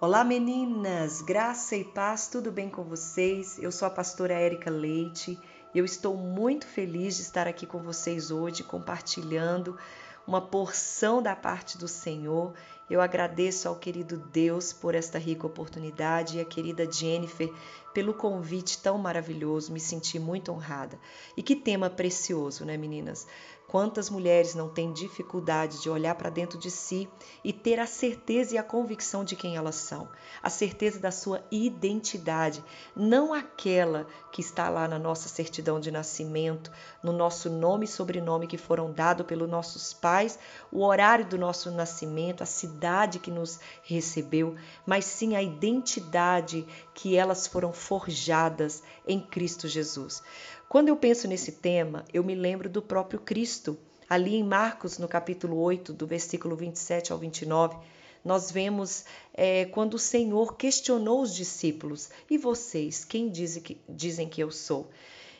Olá meninas, graça e paz, tudo bem com vocês? Eu sou a pastora Érica Leite e eu estou muito feliz de estar aqui com vocês hoje compartilhando uma porção da parte do Senhor. Eu agradeço ao querido Deus por esta rica oportunidade e a querida Jennifer pelo convite tão maravilhoso. Me senti muito honrada. E que tema precioso, né, meninas? Quantas mulheres não têm dificuldade de olhar para dentro de si e ter a certeza e a convicção de quem elas são, a certeza da sua identidade, não aquela que está lá na nossa certidão de nascimento, no nosso nome e sobrenome que foram dados pelos nossos pais, o horário do nosso nascimento, a cidade que nos recebeu, mas sim a identidade que elas foram forjadas em Cristo Jesus. Quando eu penso nesse tema, eu me lembro do próprio Cristo. Ali em Marcos, no capítulo 8, do versículo 27 ao 29, nós vemos é, quando o Senhor questionou os discípulos: E vocês, quem dizem que, dizem que eu sou?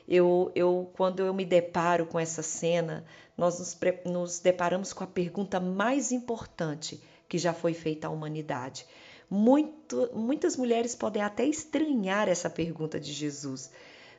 Eu, eu, quando eu me deparo com essa cena, nós nos, nos deparamos com a pergunta mais importante que já foi feita à humanidade. Muito, muitas mulheres podem até estranhar essa pergunta de Jesus,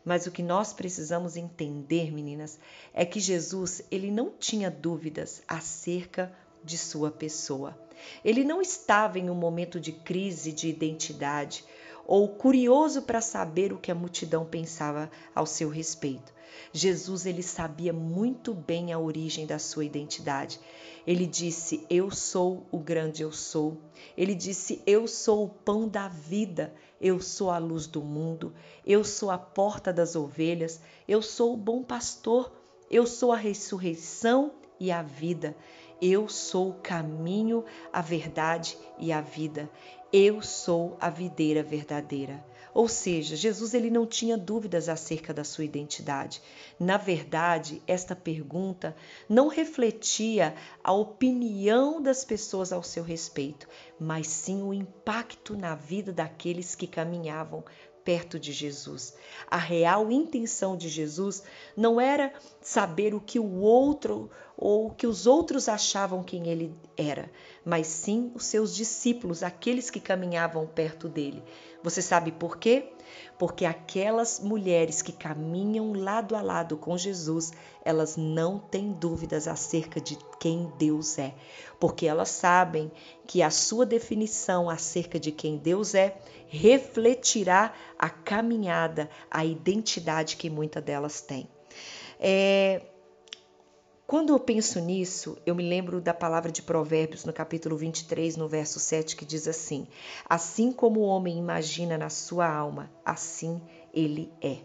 mas o que nós precisamos entender, meninas, é que Jesus, ele não tinha dúvidas acerca de sua pessoa. Ele não estava em um momento de crise de identidade ou curioso para saber o que a multidão pensava ao seu respeito. Jesus ele sabia muito bem a origem da sua identidade. Ele disse: "Eu sou o grande eu sou". Ele disse: "Eu sou o pão da vida, eu sou a luz do mundo, eu sou a porta das ovelhas, eu sou o bom pastor, eu sou a ressurreição e a vida. Eu sou o caminho, a verdade e a vida. Eu sou a videira verdadeira. Ou seja, Jesus ele não tinha dúvidas acerca da sua identidade. Na verdade, esta pergunta não refletia a opinião das pessoas ao seu respeito, mas sim o impacto na vida daqueles que caminhavam perto de Jesus. A real intenção de Jesus não era saber o que o outro ou o que os outros achavam quem ele era, mas sim os seus discípulos, aqueles que caminhavam perto dele. Você sabe por quê? Porque aquelas mulheres que caminham lado a lado com Jesus, elas não têm dúvidas acerca de quem Deus é, porque elas sabem que a sua definição acerca de quem Deus é refletirá a caminhada, a identidade que muitas delas têm. É, quando eu penso nisso, eu me lembro da palavra de Provérbios no capítulo 23, no verso 7, que diz assim: Assim como o homem imagina na sua alma, assim ele é.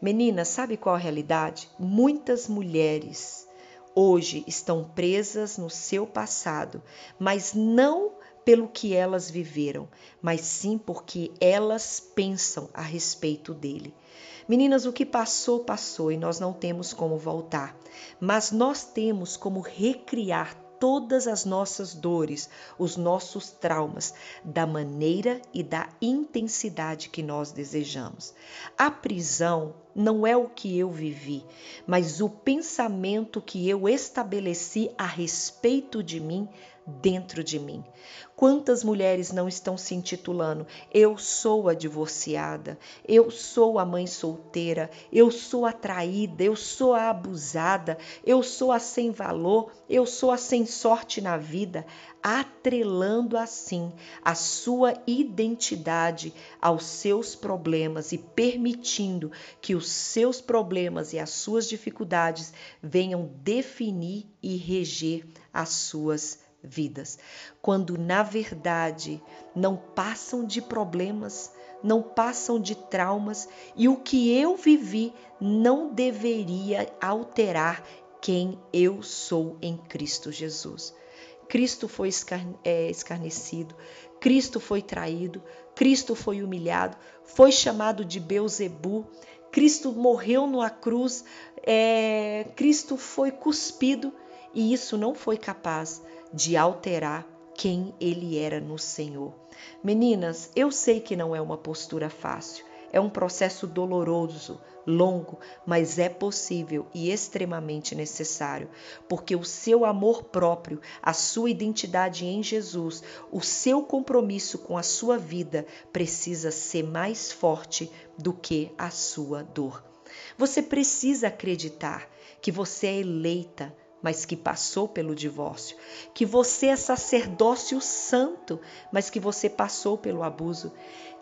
Menina, sabe qual a realidade? Muitas mulheres hoje estão presas no seu passado, mas não pelo que elas viveram, mas sim porque elas pensam a respeito dele. Meninas, o que passou, passou e nós não temos como voltar, mas nós temos como recriar todas as nossas dores, os nossos traumas, da maneira e da intensidade que nós desejamos. A prisão não é o que eu vivi, mas o pensamento que eu estabeleci a respeito de mim dentro de mim. Quantas mulheres não estão se intitulando Eu sou a divorciada, eu sou a mãe solteira, eu sou a traída, eu sou a abusada, eu sou a sem valor, eu sou a sem sorte na vida, atrelando assim a sua identidade aos seus problemas e permitindo que os seus problemas e as suas dificuldades venham definir e reger as suas vidas, quando na verdade não passam de problemas, não passam de traumas e o que eu vivi não deveria alterar quem eu sou em Cristo Jesus. Cristo foi é, escarnecido, Cristo foi traído, Cristo foi humilhado, foi chamado de Beuzebu, Cristo morreu numa cruz, é, Cristo foi cuspido e isso não foi capaz de alterar quem ele era no Senhor. Meninas, eu sei que não é uma postura fácil. É um processo doloroso, longo, mas é possível e extremamente necessário, porque o seu amor próprio, a sua identidade em Jesus, o seu compromisso com a sua vida precisa ser mais forte do que a sua dor. Você precisa acreditar que você é eleita, mas que passou pelo divórcio, que você é sacerdócio santo, mas que você passou pelo abuso,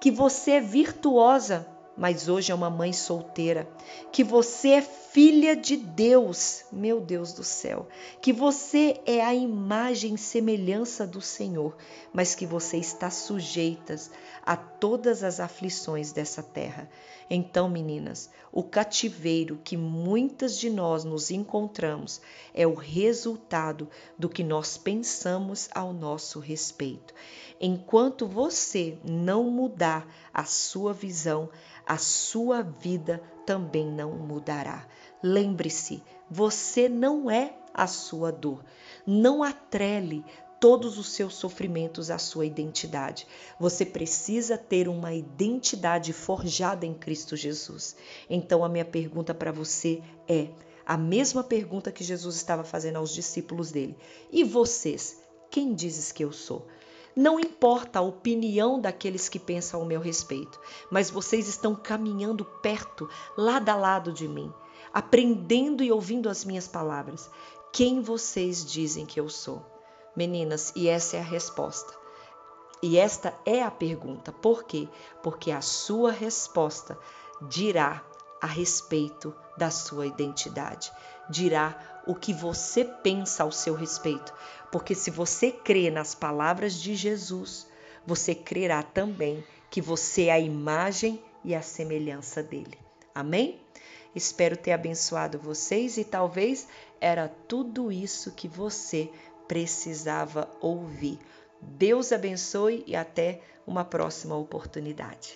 que você é virtuosa, mas hoje é uma mãe solteira, que você é filha de Deus, meu Deus do céu, que você é a imagem e semelhança do Senhor, mas que você está sujeitas a todas as aflições dessa terra. Então, meninas, o cativeiro que muitas de nós nos encontramos é o resultado do que nós pensamos ao nosso respeito. Enquanto você não mudar a sua visão, a sua vida também não mudará. Lembre-se, você não é a sua dor. Não atrele todos os seus sofrimentos à sua identidade. Você precisa ter uma identidade forjada em Cristo Jesus. Então, a minha pergunta para você é a mesma pergunta que Jesus estava fazendo aos discípulos dele: E vocês, quem dizes que eu sou? Não importa a opinião daqueles que pensam ao meu respeito, mas vocês estão caminhando perto, lado a lado de mim, aprendendo e ouvindo as minhas palavras. Quem vocês dizem que eu sou? Meninas, e essa é a resposta. E esta é a pergunta. Por quê? Porque a sua resposta dirá a respeito da sua identidade, dirá o que você pensa ao seu respeito. Porque se você crê nas palavras de Jesus, você crerá também que você é a imagem e a semelhança dele. Amém? Espero ter abençoado vocês e talvez era tudo isso que você precisava ouvir. Deus abençoe e até uma próxima oportunidade.